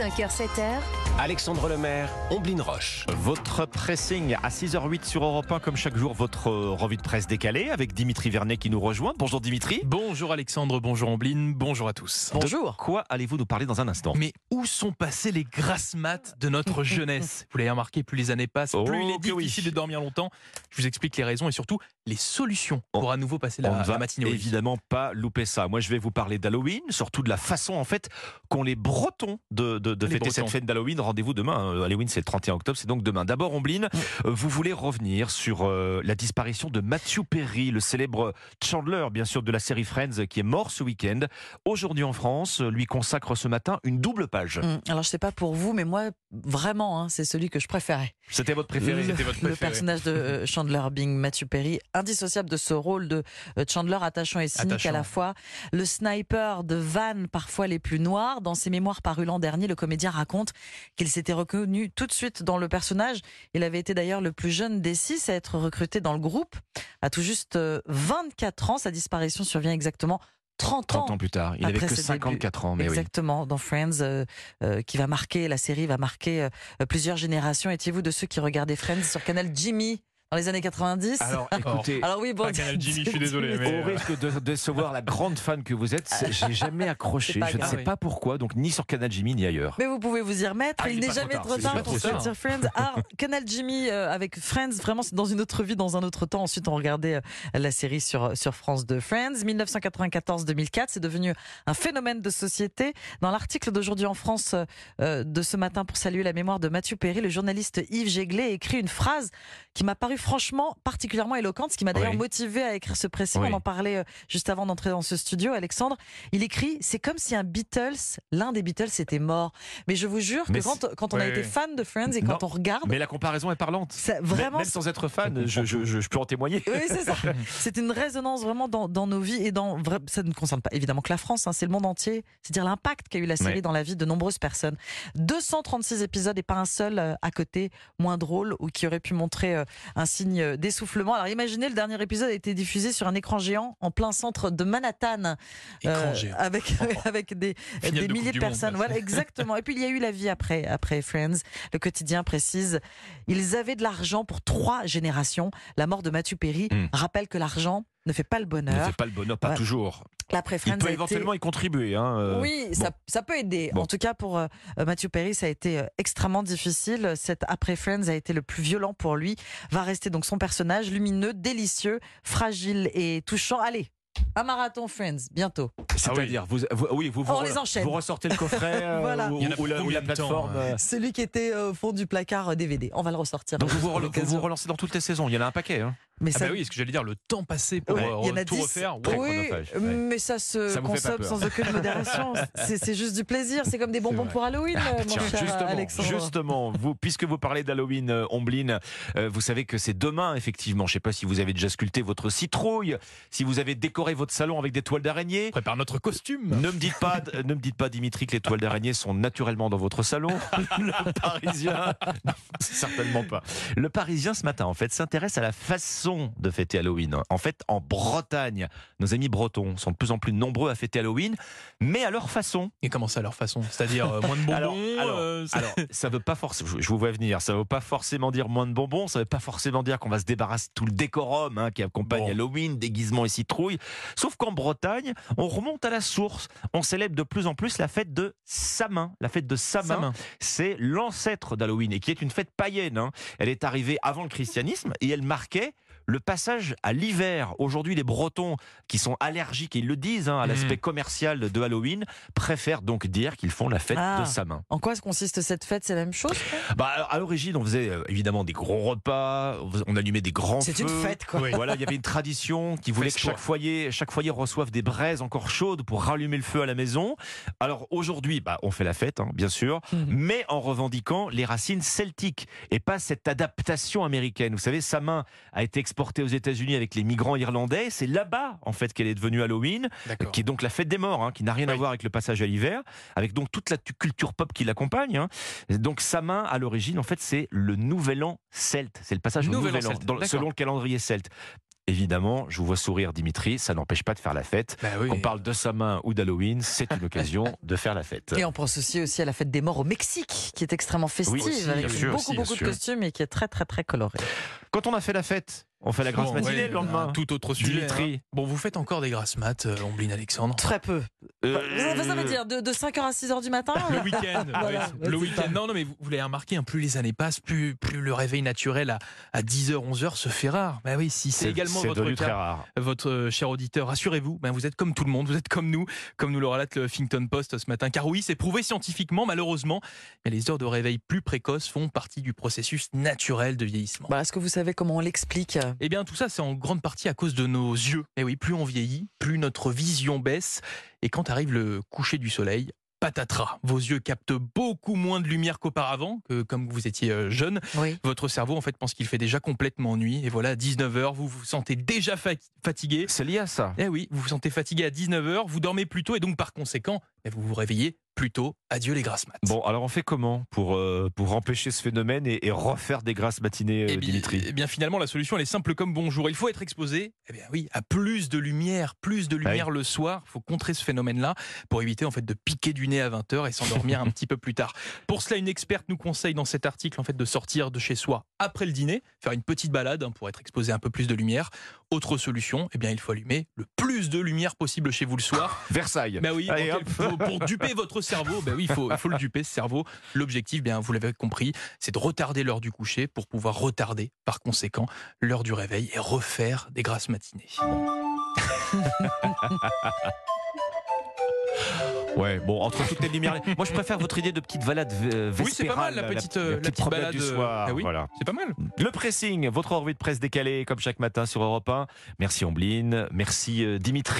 5h, 7h, Alexandre Lemaire, Omblin Roche. Votre pressing à 6h08 sur Europe 1, comme chaque jour, votre euh, revue de presse décalée avec Dimitri Vernet qui nous rejoint. Bonjour Dimitri. Bonjour Alexandre, bonjour Ambline, bonjour à tous. Bonjour. Quoi allez-vous nous parler dans un instant? Mais où sont passées les grasses maths de notre jeunesse? Vous l'avez remarqué, plus les années passent, Oh, plus il est oui. difficile de dormir longtemps. Je vous explique les raisons et surtout les solutions pour à nouveau passer la, On ne la va matinée évidemment pas louper ça. Moi, je vais vous parler d'Halloween, surtout de la façon en fait qu'ont les Bretons de, de- de Les fêter Bretons. cette fête d'Halloween. Rendez-vous demain. Euh, Halloween, c'est le 31 octobre, c'est donc demain. D'abord, Ombline, euh, vous voulez revenir sur euh, la disparition de Matthew Perry, le célèbre Chandler, bien sûr, de la série Friends, qui est mort ce week-end. Aujourd'hui en France, lui consacre ce matin une double page. Hum, Alors je sais pas pour vous, mais moi vraiment, hein, c'est celui que je préférais. C'était votre préféré le, votre le préféré. personnage de euh, Chandler Bing, Matthew Perry, indissociable de ce rôle de Chandler attachant et cynique Attachant. à la fois. Le sniper de vannes parfois les plus noires. Dans ses mémoires parus l'an dernier, le comédien raconte qu'il s'était reconnu tout de suite dans le personnage. Il avait été d'ailleurs le plus jeune des six à être recruté dans le groupe. À tout juste euh, 24 ans, sa disparition survient exactement 30 ans 30 ans plus tard. Il Après avait que ses 54 ans, mais oui. Exactement, dans Friends, euh, euh, qui va marquer, la série va marquer euh, plusieurs générations. Étiez-vous de ceux qui regardaient Friends sur Canal Jimmy? Dans les années 90 Alors écoutez, Alors oui, bon, Pas Canal Jimmy, je suis désolé, mais- Au risque de décevoir la grande fan que vous êtes, j'ai jamais accroché. Je ne sais Ah pas pourquoi, donc ni sur Canal Jimmy ni ailleurs. Mais vous pouvez vous y remettre. Ah, il il est n'est jamais trop tard, pour sur Friends. Ah, Canal Jimmy euh, avec Friends, vraiment c'est dans une autre vie, dans un autre temps. Ensuite, on regardait euh, la série sur sur France de Friends. 1994-2004, c'est devenu un phénomène de société. Dans l'article d'aujourd'hui en France euh, de ce matin pour saluer la mémoire de Mathieu Perry, le journaliste Yves Jéglé écrit une phrase qui m'a paru franchement particulièrement éloquente, ce qui m'a d'ailleurs Oui. motivé à écrire ce. Oui. On en parlait euh, juste avant d'entrer dans ce studio, Alexandre. Il écrit C'est comme si un Beatles, l'un des Beatles était mort. Mais je vous jure que quand, quand on a Ouais, été fan de Friends et quand Non, on regarde, Mais la comparaison est parlante. ça, vraiment. même sans être fan, je, je- je- je peux en témoigner. Oui, c'est ça. C'est une résonance vraiment dans, dans nos vies et dans ça ne concerne pas évidemment que la France, hein, c'est le monde entier. C'est dire l'impact qu'a eu la série Ouais. dans la vie de nombreuses personnes. 236 épisodes et pas un seul euh, à côté moins drôle ou qui aurait pu montrer euh, un signe d'essoufflement. Alors imaginez le dernier épisode a été diffusé sur un écran géant en plein centre de Manhattan euh, avec avec des, de milliers de Monde, personnes. là. Voilà, exactement. Et puis il y a eu la vie après, après Friends. Le quotidien précise, ils avaient de l'argent pour trois générations. La mort de Matthew Perry Hmm. rappelle que l'argent ne fait pas le Ne bonheur. fait pas le bonheur, pas toujours. L'après Il Friends peut éventuellement été... y contribuer. Hein, euh, Oui, bon. ça, ça peut aider. Bon. En tout cas, pour euh, Matthew Perry, ça a été euh, extrêmement difficile. Cet après Friends a été le plus violent pour lui. Va rester donc son personnage lumineux, délicieux, fragile et touchant. Allez, un marathon Friends, bientôt. C'est-à-dire, vous, vous- oui, vous, vous, On les enchaîne. vous ressortez le coffret euh, Voilà. ou, Il y en a ou la, ou la plateforme. euh Celui qui était au fond du placard DVD. On va le ressortir. Donc vous vous, vous vous relancez dans toutes les saisons. Il y en a un paquet. Hein. Mais Ah ça, bah oui, ce que j'allais dire, le temps passé pour Ouais, euh, il y en a tout 10. refaire. ouais. Oui, ouais. mais ça se Ça consomme sans aucune modération. C'est juste du plaisir. C'est comme des bonbons pour Halloween, euh, mon Tiens, cher justement, Alexandre. justement vous, puisque vous parlez d'Halloween, euh, Ombline, euh, vous savez que c'est demain, effectivement. Je ne sais pas si vous avez déjà sculpté votre citrouille, si vous avez décoré votre salon avec des toiles d'araignée. On prépare notre costume. Ne me dites pas, ne me dites pas, Dimitri, que les toiles d'araignée sont naturellement dans votre salon. Le Parisien, non, certainement pas. Le Parisien ce matin, en fait, s'intéresse à la façon de fêter Halloween. En fait, en Bretagne, nos amis bretons sont de plus en plus nombreux à fêter Halloween, mais à leur façon. Et comment ça, à leur façon? C'est-à-dire euh, moins de bonbons Alors, alors, euh, Alors, ça veut pas forcément. Je vous vois venir. Ça veut pas forcément dire moins de bonbons. Ça veut pas forcément dire qu'on va se débarrasser de tout le décorum hein, qui accompagne Bon. Halloween, déguisement et citrouille. Sauf qu'en Bretagne, on remonte à la source. On célèbre de plus en plus la fête de Samin. La fête de Samin, Samin. c'est l'ancêtre d'Halloween et qui est une fête païenne. hein. Elle est arrivée avant le christianisme et elle marquait le passage à l'hiver. Aujourd'hui, les Bretons qui sont allergiques, et ils le disent hein, à Mhm. l'aspect commercial de Halloween, préfèrent donc dire qu'ils font la fête Ah. de Samin. En quoi consiste cette fête? C'est la même chose Bah, à l'origine, on faisait euh, évidemment des gros repas, on allumait des grands C'est feux. une fête, quoi. Oui. Voilà, il y avait une tradition qui voulait que chaque foyer, chaque foyer reçoive des braises encore chaudes pour rallumer le feu à la maison. Alors aujourd'hui, bah, on fait la fête, hein, bien sûr, Mhm. mais en revendiquant les racines celtiques et pas cette adaptation américaine. Vous savez, sa main a été exportée aux États-Unis avec les migrants irlandais. C'est là-bas, en fait, qu'elle est devenue Halloween D'accord. qui est donc la fête des morts, hein, qui n'a rien à voir avec le passage à l'hiver, avec donc toute la tu- culture pop qui l'accompagne. hein. Donc sa main, à l'origine, en fait, c'est le Nouvel An celte. C'est le passage au Nouvel Nouvel An An, dans- selon le calendrier celte. évidemment, je vous vois sourire Dimitri, ça n'empêche pas de faire la fête. Bah oui. On parle de sa main ou d'Halloween, c'est une occasion de faire la fête. Et on pense aussi, aussi à la fête des morts au Mexique, qui est extrêmement festive, Oui, aussi, avec sûr, beaucoup, aussi, beaucoup de costumes et qui est très, très, très colorée. Quand on a fait la fête, on fait la grasse Bon, matinée ouais, le lendemain. un Tout autre sujet. Dimitri. hein. Bon, vous faites encore des grasses maths, euh, Omblin Alexandre? Très peu. Euh, Vous savez dire de, de 5h à 6h du matin Le week-end, Voilà, ouais, ouais, le week-end. ça. Non, non, mais vous, vous l'avez remarqué, hein, plus les années passent, plus, plus le réveil naturel à, à 10h, 11h se fait rare. Bah oui, si c'est également votre cas, très rare. votre euh, cher auditeur, rassurez-vous, ben vous êtes comme tout le monde, vous êtes comme nous, comme nous le relate le Huffington Post ce matin. Car oui, c'est prouvé scientifiquement, malheureusement, mais les heures de réveil plus précoces font partie du processus naturel de vieillissement. Bah, Est-ce que vous savez comment on l'explique Eh bien, tout ça, c'est en grande partie à cause de nos yeux. Et oui, plus on vieillit, plus notre vision baisse. Et quand arrive le coucher du soleil, patatras, vos yeux captent beaucoup moins de lumière qu'auparavant, que comme vous étiez euh, jeune. Oui. Votre cerveau, en fait, pense qu'il fait déjà complètement nuit. Et voilà, à 19h, vous vous sentez déjà fa- fatigué. C'est lié à ça. Eh oui, vous vous sentez fatigué à 19h, vous dormez plus tôt et donc par conséquent, eh, vous vous réveillez plus tôt. Adieu les grasses maths. Bon, alors on fait comment pour, euh, pour empêcher ce phénomène et, et refaire des grasses matinées, euh, Eh bien, Dimitri eh bien, finalement, la solution, elle est simple comme bonjour. Il faut être exposé, eh bien oui, à plus de lumière, plus de lumière le soir. Il faut contrer ce phénomène-là pour éviter en fait de piquer du nez à 20h et s'endormir un petit peu plus tard. Pour cela, une experte nous conseille dans cet article en fait de sortir de chez soi après le dîner, faire une petite balade hein, pour être exposé à un peu plus de lumière. Autre solution, eh bien, il faut allumer le plus de lumière possible chez vous le soir. Versailles. Ben oui, Allez, pour, pour duper votre cerveau, ben oui, il faut, le duper, ce cerveau. L'objectif, bien, vous l'avez compris, c'est de retarder l'heure du coucher pour pouvoir retarder, par conséquent, l'heure du réveil et refaire des grasses matinées. Ouais, bon, entre toutes les lumières. Moi, je préfère votre idée de petite balade euh, Oui, c'est pas mal, la petite, euh, la petite promenade balade, du euh, soir. ah oui. Voilà. C'est pas mal. Le pressing, votre revue de presse décalée, comme chaque matin sur Europe 1. Merci Ombline, merci euh, Dimitri.